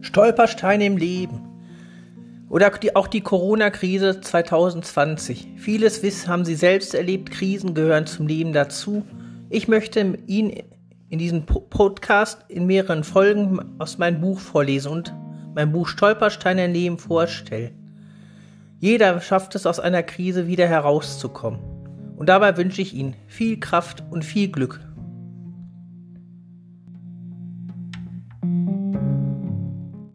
Stolpersteine im Leben. Oder die, auch die Corona-Krise 2020. Vieles Wissen haben Sie selbst erlebt, Krisen gehören zum Leben dazu. Ich möchte Ihnen in diesem Podcast in mehreren Folgen aus meinem Buch vorlesen und mein Buch Stolpersteine im Leben vorstellen. Jeder schafft es, aus einer Krise wieder herauszukommen. Und dabei wünsche ich Ihnen viel Kraft und viel Glück.